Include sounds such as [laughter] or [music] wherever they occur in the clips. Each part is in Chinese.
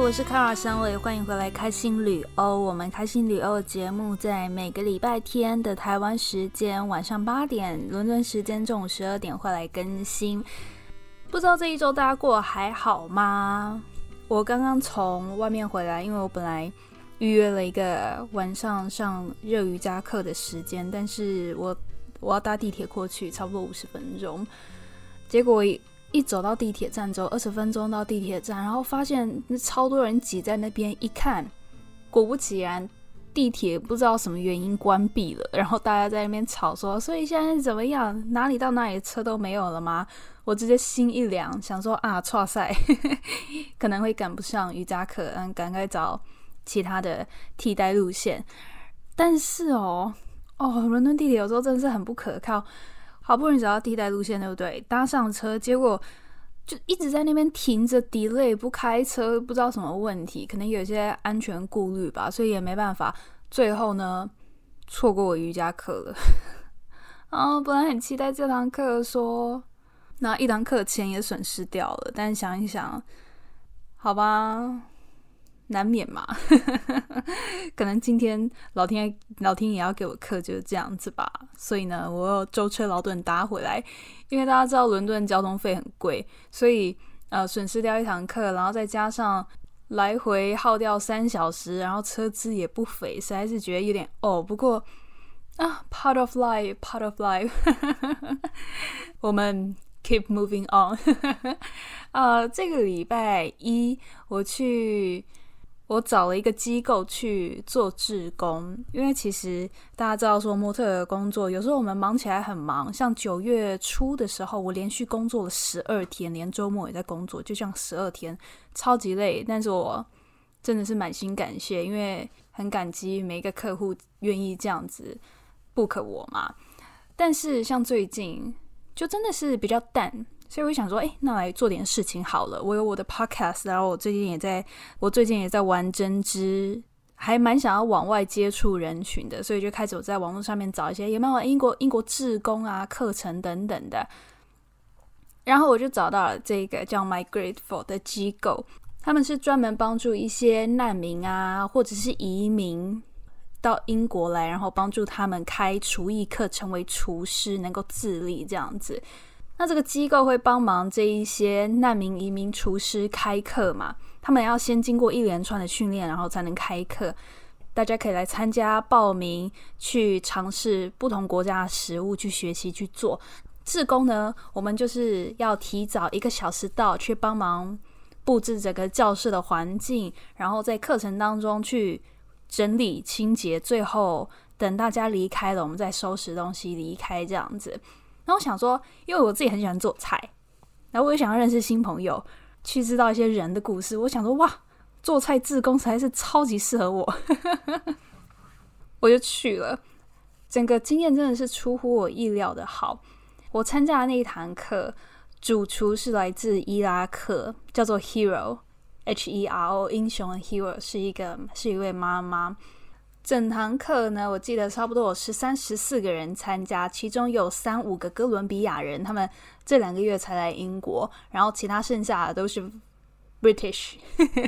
我是卡尔香伟，欢迎回来开心旅欧。我们开心旅欧的节目在每个礼拜天的台湾时间晚上八点，伦敦时间中午十二点会来更新。不知道这一周大家过还好吗？我刚刚从外面回来，因为我本来预约了一个晚上上热瑜伽课的时间，但是我我要搭地铁过去，差不多五十分钟，结果。一走到地铁站之后，二十分钟到地铁站，然后发现超多人挤在那边。一看，果不其然，地铁不知道什么原因关闭了。然后大家在那边吵说：“所以现在怎么样？哪里到哪里车都没有了吗？” [laughs] 我直接心一凉，想说：“啊，错赛，可能会赶不上瑜伽课，嗯，赶快找其他的替代路线。”但是哦，哦，伦敦地铁有时候真的是很不可靠。好不容易找到替代路线，对不对？搭上车，结果就一直在那边停着，delay 不开车，不知道什么问题，可能有些安全顾虑吧，所以也没办法。最后呢，错过我瑜伽课了。啊，[laughs] 本来很期待这堂课，说那一堂课钱也损失掉了。但想一想，好吧。难免嘛，[laughs] 可能今天老天老天也要给我课，就是这样子吧。所以呢，我要舟车劳顿搭回来，因为大家知道伦敦交通费很贵，所以呃损失掉一堂课，然后再加上来回耗掉三小时，然后车资也不菲，实在是觉得有点哦。不过啊，part of life，part of life，我们 keep moving on。[laughs] 啊，这个礼拜一我去。我找了一个机构去做志工，因为其实大家知道说模特的工作，有时候我们忙起来很忙。像九月初的时候，我连续工作了十二天，连周末也在工作，就像十二天，超级累。但是我真的是满心感谢，因为很感激每一个客户愿意这样子 book 我嘛。但是像最近，就真的是比较淡。所以我想说，哎，那来做点事情好了。我有我的 podcast，然后我最近也在，我最近也在玩针织，还蛮想要往外接触人群的，所以就开始我在网络上面找一些有没有英国英国志工啊课程等等的。然后我就找到了这个叫 My Grateful 的机构，他们是专门帮助一些难民啊，或者是移民到英国来，然后帮助他们开厨艺课，成为厨师，能够自立这样子。那这个机构会帮忙这一些难民移民厨师开课嘛？他们要先经过一连串的训练，然后才能开课。大家可以来参加报名，去尝试不同国家的食物，去学习去做。志工呢，我们就是要提早一个小时到，去帮忙布置整个教室的环境，然后在课程当中去整理清洁，最后等大家离开了，我们再收拾东西离开，这样子。然后想说，因为我自己很喜欢做菜，然后我也想要认识新朋友，去知道一些人的故事。我想说，哇，做菜自工才是超级适合我，[laughs] 我就去了。整个经验真的是出乎我意料的好。我参加的那一堂课，主厨是来自伊拉克，叫做 Hero，H E R O，英雄的 Hero，是一个是一位妈妈。整堂课呢，我记得差不多有十三、十四个人参加，其中有三五个哥伦比亚人，他们这两个月才来英国，然后其他剩下的都是 British，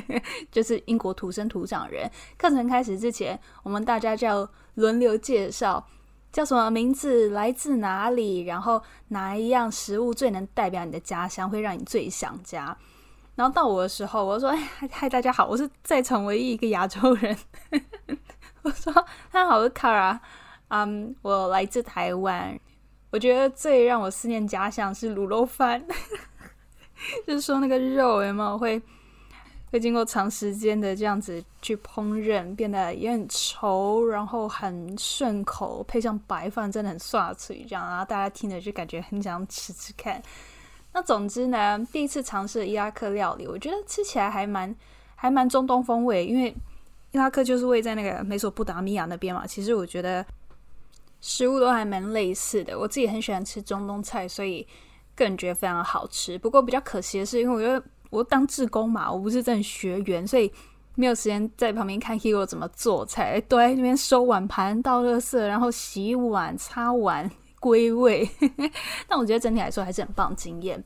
[laughs] 就是英国土生土长人。课程开始之前，我们大家就要轮流介绍，叫什么名字，来自哪里，然后哪一样食物最能代表你的家乡，会让你最想家。然后到我的时候，我说：“，嗨，大家好，我是在场唯一一个亚洲人。” [laughs] 我说：“大家好，我是卡拉，嗯，我来自台湾。我觉得最让我思念家乡是卤肉饭，[laughs] 就是说那个肉有没有会会经过长时间的这样子去烹饪，变得也很稠，然后很顺口，配上白饭真的很爽脆，这样，然后大家听着就感觉很想吃吃看。那总之呢，第一次尝试伊拉克料理，我觉得吃起来还蛮还蛮中东风味，因为。”伊拉克就是位在那个美索不达米亚那边嘛，其实我觉得食物都还蛮类似的。我自己很喜欢吃中东菜，所以个人觉得非常好吃。不过比较可惜的是，因为我觉得我当志工嘛，我不是正学员，所以没有时间在旁边看 Hero 怎么做菜，都在那边收碗盘、倒垃圾，然后洗碗、擦碗、[laughs] 归位。但我觉得整体来说还是很棒经验。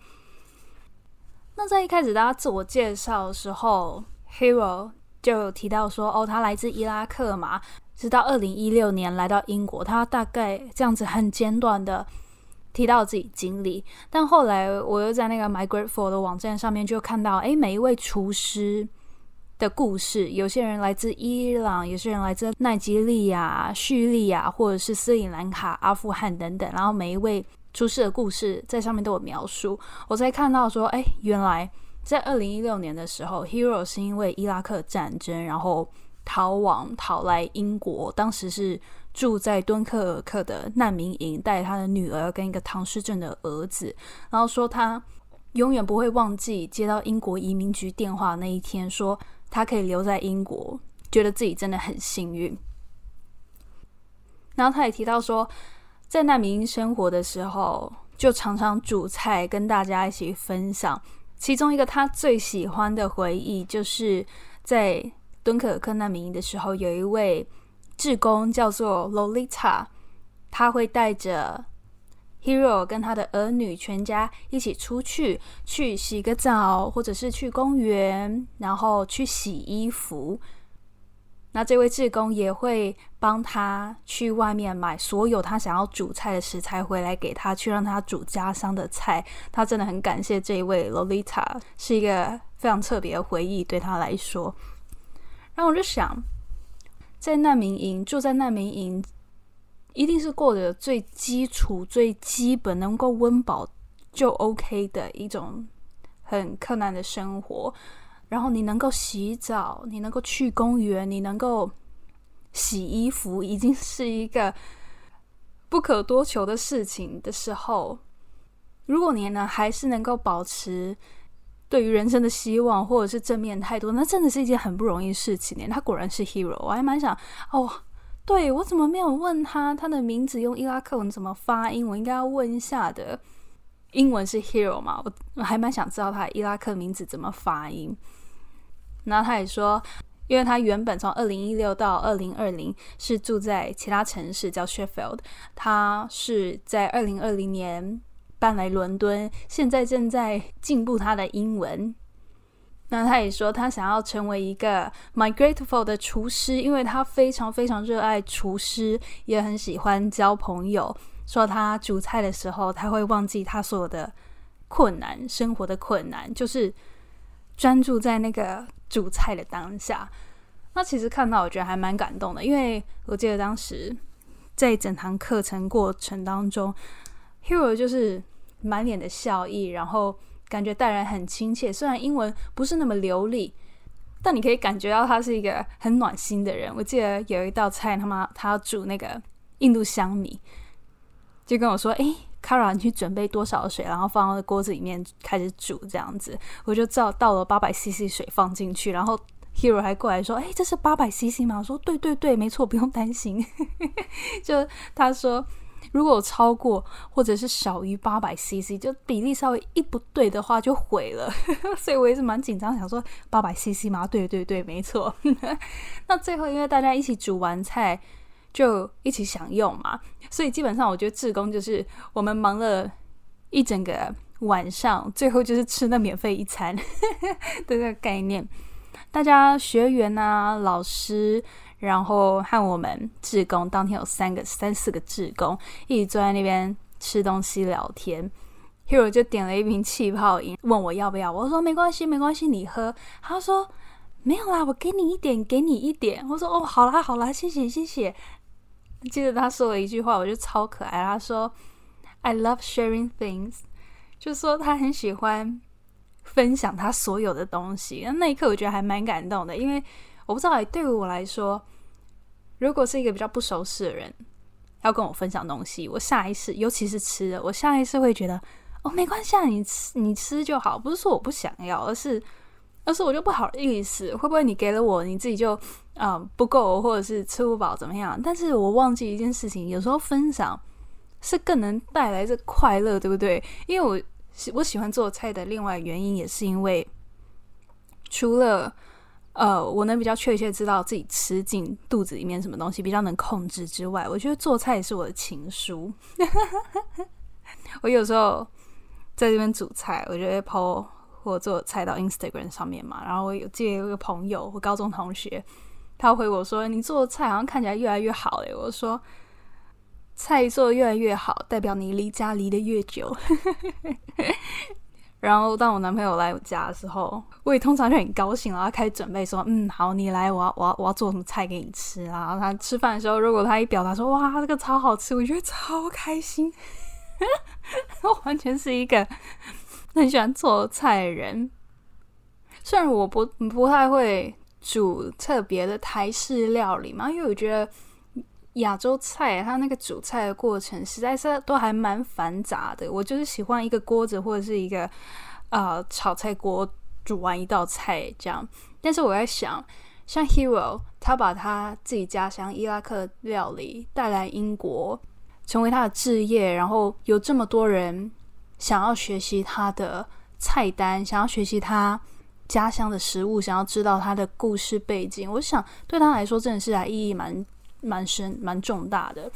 那在一开始大家自我介绍的时候。Hero 就有提到说，哦，他来自伊拉克嘛，直到二零一六年来到英国，他大概这样子很简短的提到自己经历。但后来我又在那个 My Grateful 的网站上面就看到，诶，每一位厨师的故事，有些人来自伊朗，有些人来自奈及利亚、叙利亚，或者是斯里兰卡、阿富汗等等，然后每一位厨师的故事在上面都有描述。我才看到说，哎，原来。在二零一六年的时候，Hero 是因为伊拉克战争，然后逃亡逃来英国。当时是住在敦刻尔克的难民营，带他的女儿跟一个唐氏症的儿子。然后说他永远不会忘记接到英国移民局电话那一天，说他可以留在英国，觉得自己真的很幸运。然后他也提到说，在难民营生活的时候，就常常煮菜跟大家一起分享。其中一个他最喜欢的回忆，就是在敦刻尔克难民营的时候，有一位志工叫做 Lolita，他会带着 Hero 跟他的儿女全家一起出去，去洗个澡，或者是去公园，然后去洗衣服。那这位志工也会帮他去外面买所有他想要煮菜的食材回来给他，去让他煮家乡的菜。他真的很感谢这一位 Lolita，是一个非常特别的回忆对他来说。然后我就想，在难民营住在难民营，一定是过着最基础、最基本能够温饱就 OK 的一种很困难的生活。然后你能够洗澡，你能够去公园，你能够洗衣服，已经是一个不可多求的事情的时候，如果你呢还是能够保持对于人生的希望或者是正面态度，那真的是一件很不容易的事情呢。[laughs] 他果然是 hero，我还蛮想哦，对我怎么没有问他他的名字用伊拉克文怎么发音？我应该要问一下的。英文是 hero 嘛？我还蛮想知道他伊拉克名字怎么发音。然后他也说，因为他原本从二零一六到二零二零是住在其他城市叫 Sheffield，他是在二零二零年搬来伦敦，现在正在进步他的英文。那他也说，他想要成为一个 My Grateful 的厨师，因为他非常非常热爱厨师，也很喜欢交朋友。说他煮菜的时候，他会忘记他所有的困难，生活的困难，就是专注在那个煮菜的当下。那其实看到，我觉得还蛮感动的，因为我记得当时在整堂课程过程当中，Hero 就是满脸的笑意，然后感觉待人很亲切。虽然英文不是那么流利，但你可以感觉到他是一个很暖心的人。我记得有一道菜，他妈他要煮那个印度香米。就跟我说：“哎，Kara，你去准备多少水，然后放到锅子里面开始煮，这样子。”我就照倒了八百 CC 水放进去，然后 Hero 还过来说：“哎，这是八百 CC 吗？”我说：“对对对，没错，不用担心。[laughs] ”就他说：“如果超过或者是少于八百 CC，就比例稍微一不对的话就毁了。[laughs] ”所以我也是蛮紧张，想说：“八百 CC 吗？”对对对，没错。[laughs] 那最后因为大家一起煮完菜。就一起享用嘛，所以基本上我觉得志工就是我们忙了一整个晚上，最后就是吃那免费一餐 [laughs] 的这个概念。大家学员啊、老师，然后和我们志工，当天有三个、三四个志工一起坐在那边吃东西聊天。Hero 就点了一瓶气泡饮，问我要不要，我说没关系，没关系，你喝。他说没有啦，我给你一点，给你一点。我说哦，好啦，好啦，谢谢，谢谢。记得他说了一句话，我觉得超可爱。他说：“I love sharing things。”就说他很喜欢分享他所有的东西。那那一刻，我觉得还蛮感动的，因为我不知道，对于我来说，如果是一个比较不熟识的人要跟我分享东西，我下意识，尤其是吃的，我下意识会觉得：“哦，没关系，啊，你吃，你吃就好。”不是说我不想要，而是。但是我就不好意思，会不会你给了我，你自己就啊不够，或者是吃不饱怎么样？但是我忘记一件事情，有时候分享是更能带来这快乐，对不对？因为我我喜欢做菜的另外原因，也是因为除了呃我能比较确切知道自己吃进肚子里面什么东西比较能控制之外，我觉得做菜也是我的情书。[laughs] 我有时候在这边煮菜，我觉得抛。我做菜到 Instagram 上面嘛。然后我有借一个朋友，我高中同学，他回我说：“你做的菜好像看起来越来越好嘞。”我说：“菜做的越来越好，代表你离家离得越久。[laughs] ”然后当我男朋友来我家的时候，我也通常就很高兴，然后开始准备说：“嗯，好，你来，我要我要我要做什么菜给你吃啊。”然后他吃饭的时候，如果他一表达说：“哇，这个超好吃”，我觉得超开心。[laughs] 完全是一个很喜欢做菜的人，虽然我不不太会煮特别的台式料理嘛，因为我觉得亚洲菜它那个煮菜的过程实在是都还蛮繁杂的。我就是喜欢一个锅子或者是一个呃炒菜锅煮完一道菜这样。但是我在想，像 Hero 他把他自己家乡伊拉克料理带来英国。成为他的置业，然后有这么多人想要学习他的菜单，想要学习他家乡的食物，想要知道他的故事背景。我想对他来说，真的是还意义蛮蛮深、蛮重大的。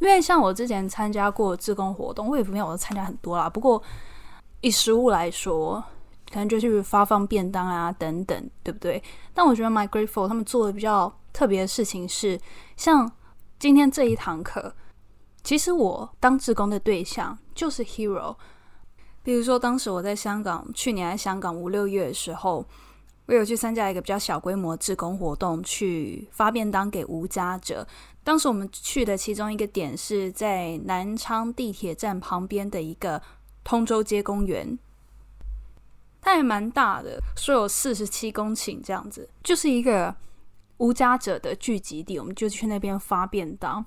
因为像我之前参加过志工活动，我也没有参加很多啦。不过以食物来说，可能就是发放便当啊等等，对不对？但我觉得 My Grateful 他们做的比较特别的事情是，像今天这一堂课。其实我当志工的对象就是 Hero，比如说当时我在香港，去年在香港五六月的时候，我有去参加一个比较小规模志工活动，去发便当给无家者。当时我们去的其中一个点是在南昌地铁站旁边的一个通州街公园，它也蛮大的，说有四十七公顷这样子，就是一个无家者的聚集地，我们就去那边发便当。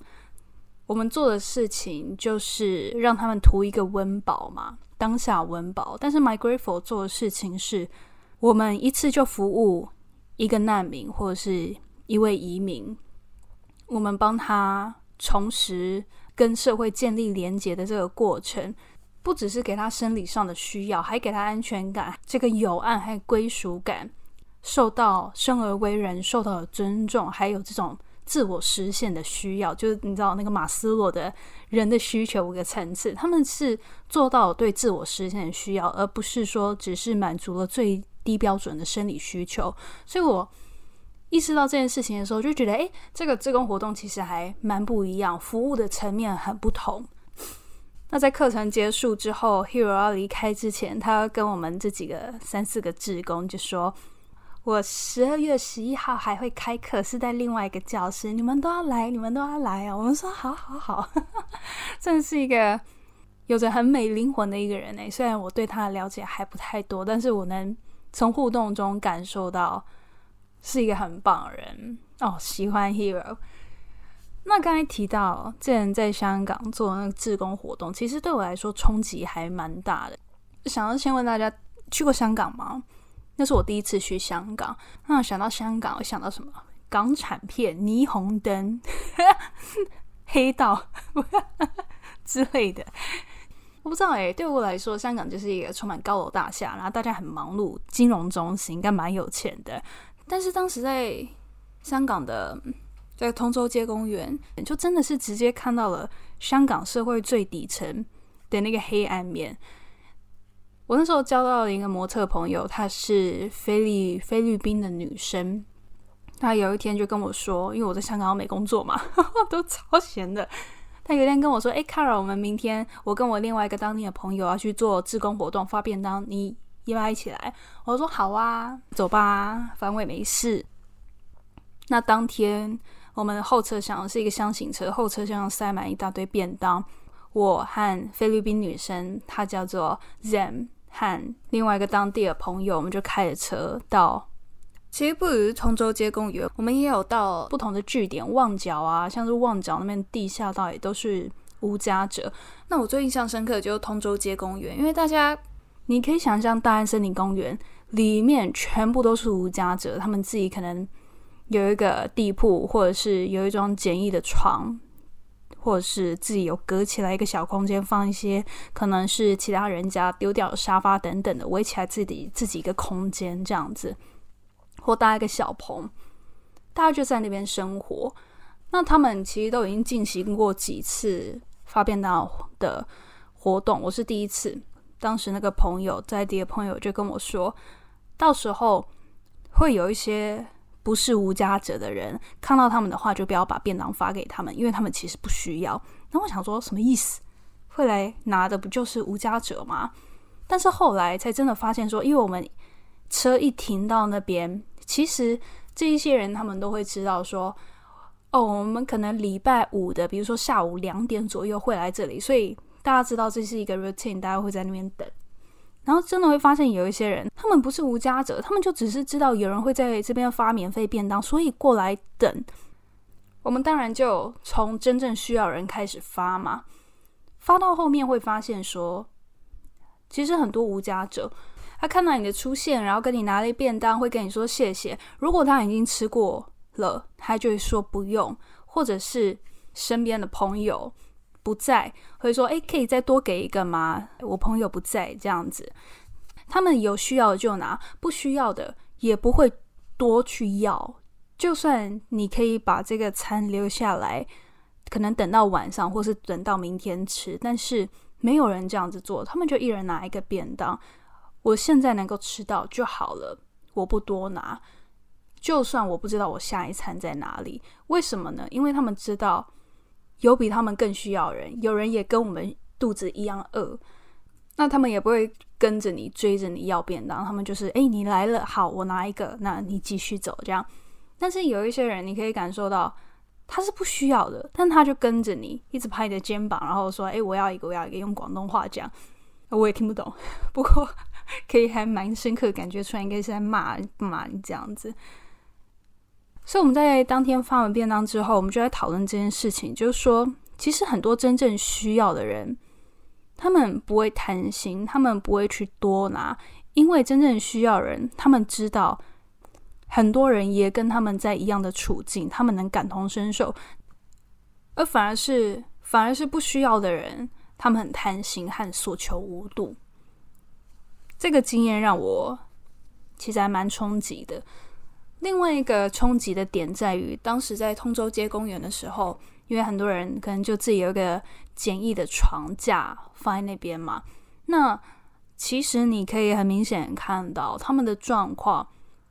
我们做的事情就是让他们图一个温饱嘛，当下温饱。但是 My Grateful 做的事情是，我们一次就服务一个难民或者是一位移民，我们帮他重拾跟社会建立连结的这个过程，不只是给他生理上的需要，还给他安全感，这个有爱还有归属感，受到生而为人受到的尊重，还有这种。自我实现的需要，就是你知道那个马斯洛的人的需求五个层次，他们是做到对自我实现的需要，而不是说只是满足了最低标准的生理需求。所以我意识到这件事情的时候，就觉得，诶，这个自工活动其实还蛮不一样，服务的层面很不同。那在课程结束之后，Hero 要离开之前，他跟我们这几个三四个志工就说。我十二月十一号还会开课，是在另外一个教室，你们都要来，你们都要来啊！我们说好好好，[laughs] 真是一个有着很美灵魂的一个人呢。虽然我对他的了解还不太多，但是我能从互动中感受到是一个很棒的人哦。喜欢 Hero。那刚才提到这人在香港做那个志工活动，其实对我来说冲击还蛮大的。想要先问大家，去过香港吗？那是我第一次去香港，那想到香港，我想到什么？港产片、霓虹灯、[laughs] 黑道 [laughs] 之类的。我不知道哎，对我来说，香港就是一个充满高楼大厦，然后大家很忙碌，金融中心应该蛮有钱的。但是当时在香港的在通州街公园，就真的是直接看到了香港社会最底层的那个黑暗面。我那时候交到了一个模特朋友，她是菲律菲律宾的女生。她有一天就跟我说，因为我在香港没工作嘛，[laughs] 都超闲的。她有一天跟我说：“哎，Carol，我们明天我跟我另外一个当地的朋友要去做志工活动，发便当，你要不要一起来？”我说：“好啊，走吧，反正我也没事。”那当天我们的后车厢是一个箱型车，后车厢塞满一大堆便当。我和菲律宾女生，她叫做 Zam。和另外一个当地的朋友，我们就开着车到，其实不只是通州街公园，我们也有到不同的据点，旺角啊，像是旺角那边地下道也都是无家者。那我最印象深刻的就是通州街公园，因为大家你可以想象大安森林公园里面全部都是无家者，他们自己可能有一个地铺，或者是有一张简易的床。或者是自己有隔起来一个小空间，放一些可能是其他人家丢掉的沙发等等的，围起来自己自己一个空间这样子，或搭一个小棚，大家就在那边生活。那他们其实都已经进行过几次发便当的活动，我是第一次。当时那个朋友在地的朋友就跟我说，到时候会有一些不是无家者的人看到他们的话，就不要把便当发给他们，因为他们其实不需要。那我想说什么意思？会来拿的不就是无家者吗？但是后来才真的发现说，因为我们车一停到那边，其实这一些人他们都会知道说，哦，我们可能礼拜五的，比如说下午两点左右会来这里，所以。大家知道这是一个 routine，大家会在那边等，然后真的会发现有一些人，他们不是无家者，他们就只是知道有人会在这边发免费便当，所以过来等。我们当然就从真正需要人开始发嘛，发到后面会发现说，其实很多无家者，他看到你的出现，然后跟你拿了一便当，会跟你说谢谢。如果他已经吃过了，他就会说不用，或者是身边的朋友。不在，会说：“哎，可以再多给一个吗？”我朋友不在，这样子，他们有需要就拿，不需要的也不会多去要。就算你可以把这个餐留下来，可能等到晚上，或是等到明天吃，但是没有人这样子做，他们就一人拿一个便当。我现在能够吃到就好了，我不多拿。就算我不知道我下一餐在哪里，为什么呢？因为他们知道。有比他们更需要人，有人也跟我们肚子一样饿，那他们也不会跟着你追着你要便当，他们就是哎，你来了，好，我拿一个，那你继续走这样。但是有一些人，你可以感受到他是不需要的，但他就跟着你，一直拍你的肩膀，然后说哎，我要一个，我要一个，用广东话讲，我也听不懂，不过 [laughs] 可以还蛮深刻感觉出来，应该是在骂骂你这样子。所以我们在当天发完便当之后，我们就在讨论这件事情，就是说，其实很多真正需要的人，他们不会贪心，他们不会去多拿，因为真正需要人，他们知道很多人也跟他们在一样的处境，他们能感同身受，而反而是反而是不需要的人，他们很贪心和所求无度。这个经验让我其实还蛮冲击的。另外一个冲击的点在于，当时在通州街公园的时候，因为很多人可能就自己有一个简易的床架放在那边嘛。那其实你可以很明显看到他们的状况，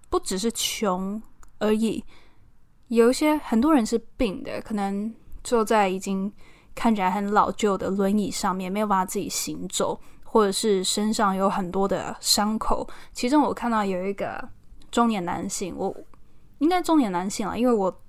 不只是穷而已，有一些很多人是病的，可能坐在已经看起来很老旧的轮椅上面，没有办法自己行走，或者是身上有很多的伤口。其中我看到有一个。中年男性，我应该中年男性了，因为我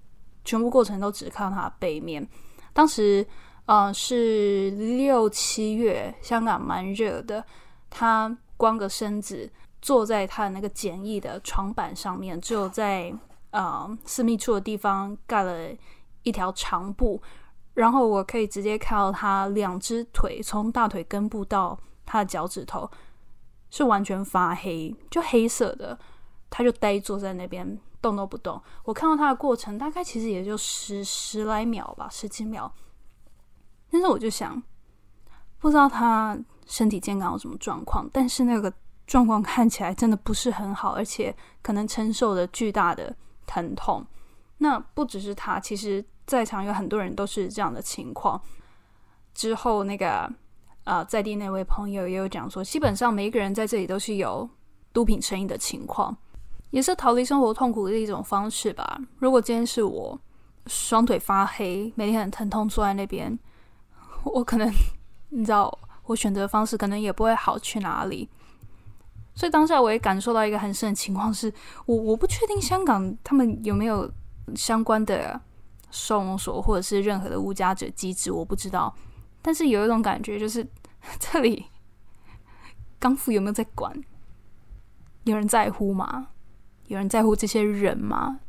全部过程都只看他背面。当时，呃，是六七月，香港蛮热的。他光个身子坐在他的那个简易的床板上面，只有在呃私密处的地方盖了一条长布，然后我可以直接看到他两只腿从大腿根部到他的脚趾头是完全发黑，就黑色的。他就呆坐在那边，动都不动。我看到他的过程，大概其实也就十十来秒吧，十几秒。但是我就想，不知道他身体健康有什么状况，但是那个状况看起来真的不是很好，而且可能承受着巨大的疼痛。那不只是他，其实在场有很多人都是这样的情况。之后那个啊，在地那位朋友也有讲说，基本上每一个人在这里都是有毒品成瘾的情况。也是逃离生活痛苦的一种方式吧。如果今天是我双腿发黑，每天很疼痛，坐在那边，我可能 [laughs] 你知道，我选择的方式可能也不会好去哪里。所以当下我也感受到一个很深的情况，是我我不确定香港他们有没有相关的收容所或者是任何的无家者机制，我不知道。但是有一种感觉，就是 [laughs] 这里 [laughs] 港府有没有在管？有人在乎吗？有人在乎这些人吗？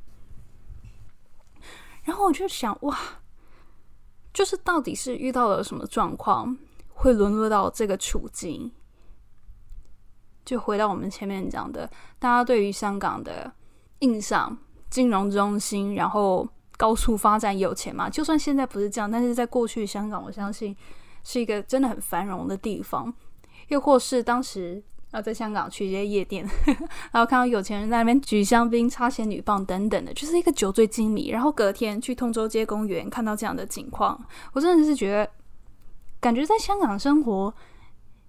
然后我就想，哇，就是到底是遇到了什么状况，会沦落到这个处境？就回到我们前面讲的，大家对于香港的印象，金融中心，然后高速发展，有钱嘛？就算现在不是这样，但是在过去香港，我相信是一个真的很繁荣的地方，又或是当时。然后在香港去一些夜店，[laughs] 然后看到有钱人在那边举香槟、插仙女棒等等的，就是一个酒醉金迷。然后隔天去通州街公园看到这样的情况，我真的是觉得，感觉在香港生活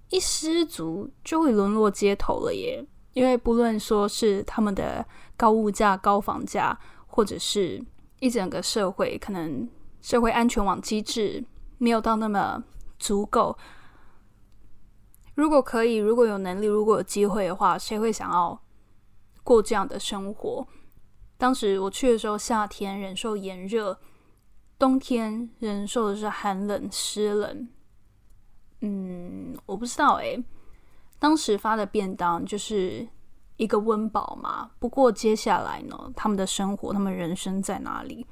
一失足就会沦落街头了耶。因为不论说是他们的高物价、高房价，或者是一整个社会可能社会安全网机制没有到那么足够。如果可以，如果有能力，如果有机会的话，谁会想要过这样的生活？当时我去的时候，夏天忍受炎热，冬天忍受的是寒冷湿冷。嗯，我不知道诶。当时发的便当就是一个温饱嘛。不过接下来呢，他们的生活，他们人生在哪里？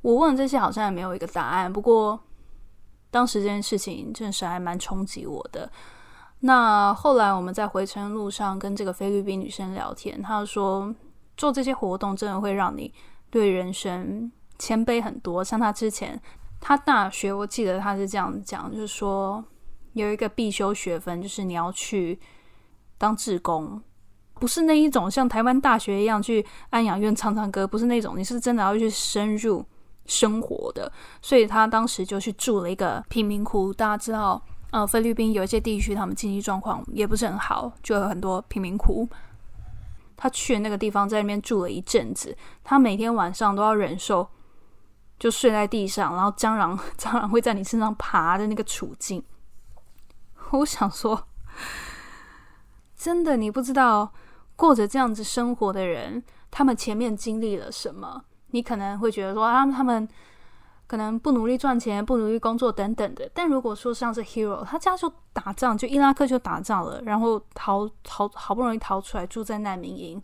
我问这些好像也没有一个答案。不过当时这件事情真的是还蛮冲击我的。那后来我们在回程路上跟这个菲律宾女生聊天，她说做这些活动真的会让你对人生谦卑很多。像她之前，她大学我记得她是这样讲，就是说。有一个必修学分，就是你要去当志工，不是那一种像台湾大学一样去安养院唱唱歌，不是那种，你是真的要去深入生活的。所以他当时就去住了一个贫民窟。大家知道，呃，菲律宾有一些地区他们经济状况也不是很好，就有很多贫民窟。他去那个地方，在那边住了一阵子，他每天晚上都要忍受就睡在地上，然后蟑螂 [laughs] 蟑螂会在你身上爬的那个处境。我想说，真的，你不知道过着这样子生活的人，他们前面经历了什么？你可能会觉得说，啊，他们可能不努力赚钱，不努力工作等等的。但如果说像是 Hero，他家就打仗，就伊拉克就打仗了，然后逃逃好不容易逃出来，住在难民营，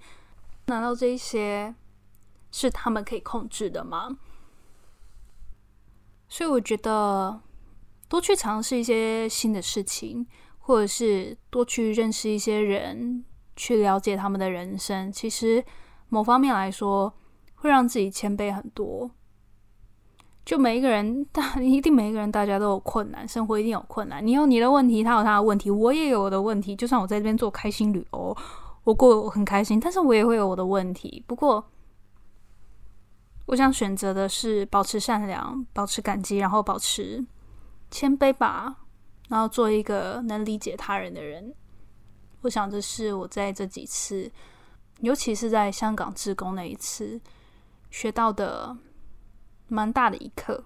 难道这一些是他们可以控制的吗？所以我觉得。多去尝试一些新的事情，或者是多去认识一些人，去了解他们的人生。其实某方面来说，会让自己谦卑很多。就每一个人，[laughs] 大一定每一个人，大家都有困难，生活一定有困难。你有你的问题，他有他的问题，我也有我的问题。就算我在这边做开心旅游，我过很开心，但是我也会有我的问题。不过，我想选择的是保持善良，保持感激，然后保持。谦卑吧，然后做一个能理解他人的人。我想这是我在这几次，尤其是在香港志工那一次学到的蛮大的一课。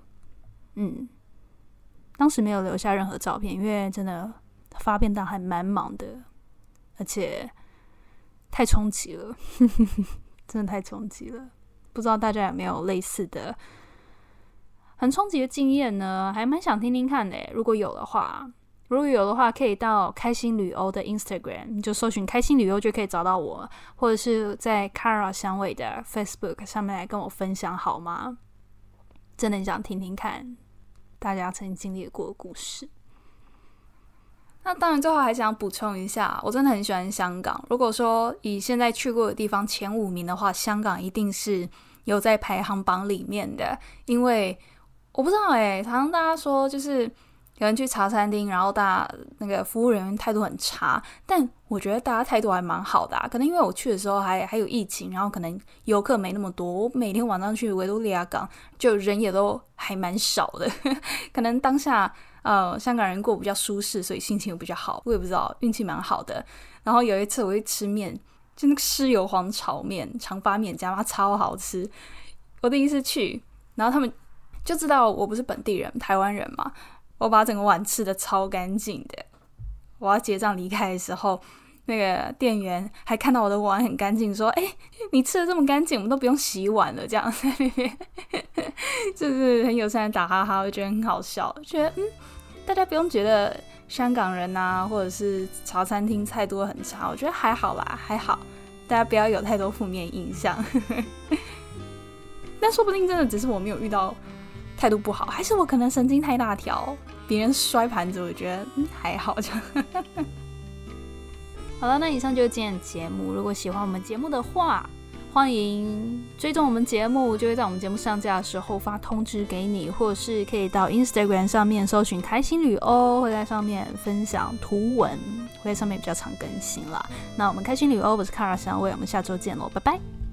嗯，当时没有留下任何照片，因为真的发便当还蛮忙的，而且太冲击了，[laughs] 真的太冲击了。不知道大家有没有类似的？很冲击的经验呢，还蛮想听听看的。如果有的话，如果有的话，可以到开心旅游的 Instagram，就搜寻开心旅游就可以找到我，或者是在 Kara 香味的 Facebook 上面来跟我分享好吗？真的很想听听看大家曾经历过的故事。那当然，最后还想补充一下，我真的很喜欢香港。如果说以现在去过的地方前五名的话，香港一定是有在排行榜里面的，因为。我不知道哎，常常大家说就是有人去茶餐厅，然后大那个服务人员态度很差，但我觉得大家态度还蛮好的啊。可能因为我去的时候还还有疫情，然后可能游客没那么多。我每天晚上去维多利亚港，就人也都还蛮少的。[laughs] 可能当下呃香港人过比较舒适，所以心情又比较好。我也不知道运气蛮好的。然后有一次我去吃面，就那个湿油黄炒面、长发面家妈，超好吃。我第一次去，然后他们。就知道我不是本地人，台湾人嘛。我把整个碗吃的超干净的。我要结账离开的时候，那个店员还看到我的碗很干净，说：“哎，你吃的这么干净，我们都不用洗碗了。”这样，[laughs] 就是很友善的打哈哈，我觉得很好笑。觉得嗯，大家不用觉得香港人呐，或者是茶餐厅菜多很差，我觉得还好啦，还好。大家不要有太多负面印象。[laughs] 但说不定真的只是我没有遇到。态度不好，还是我可能神经太大条？别人摔盘子，我觉得嗯还好。就 [laughs] 好了，那以上就是今天的节目。如果喜欢我们节目的话，欢迎追踪我们节目，就会在我们节目上架的时候发通知给你，或者是可以到 Instagram 上面搜寻“开心旅欧”，会在上面分享图文，会在上面比较常更新啦。那我们开心旅欧，我是卡尔香威，我们下周见喽，拜拜。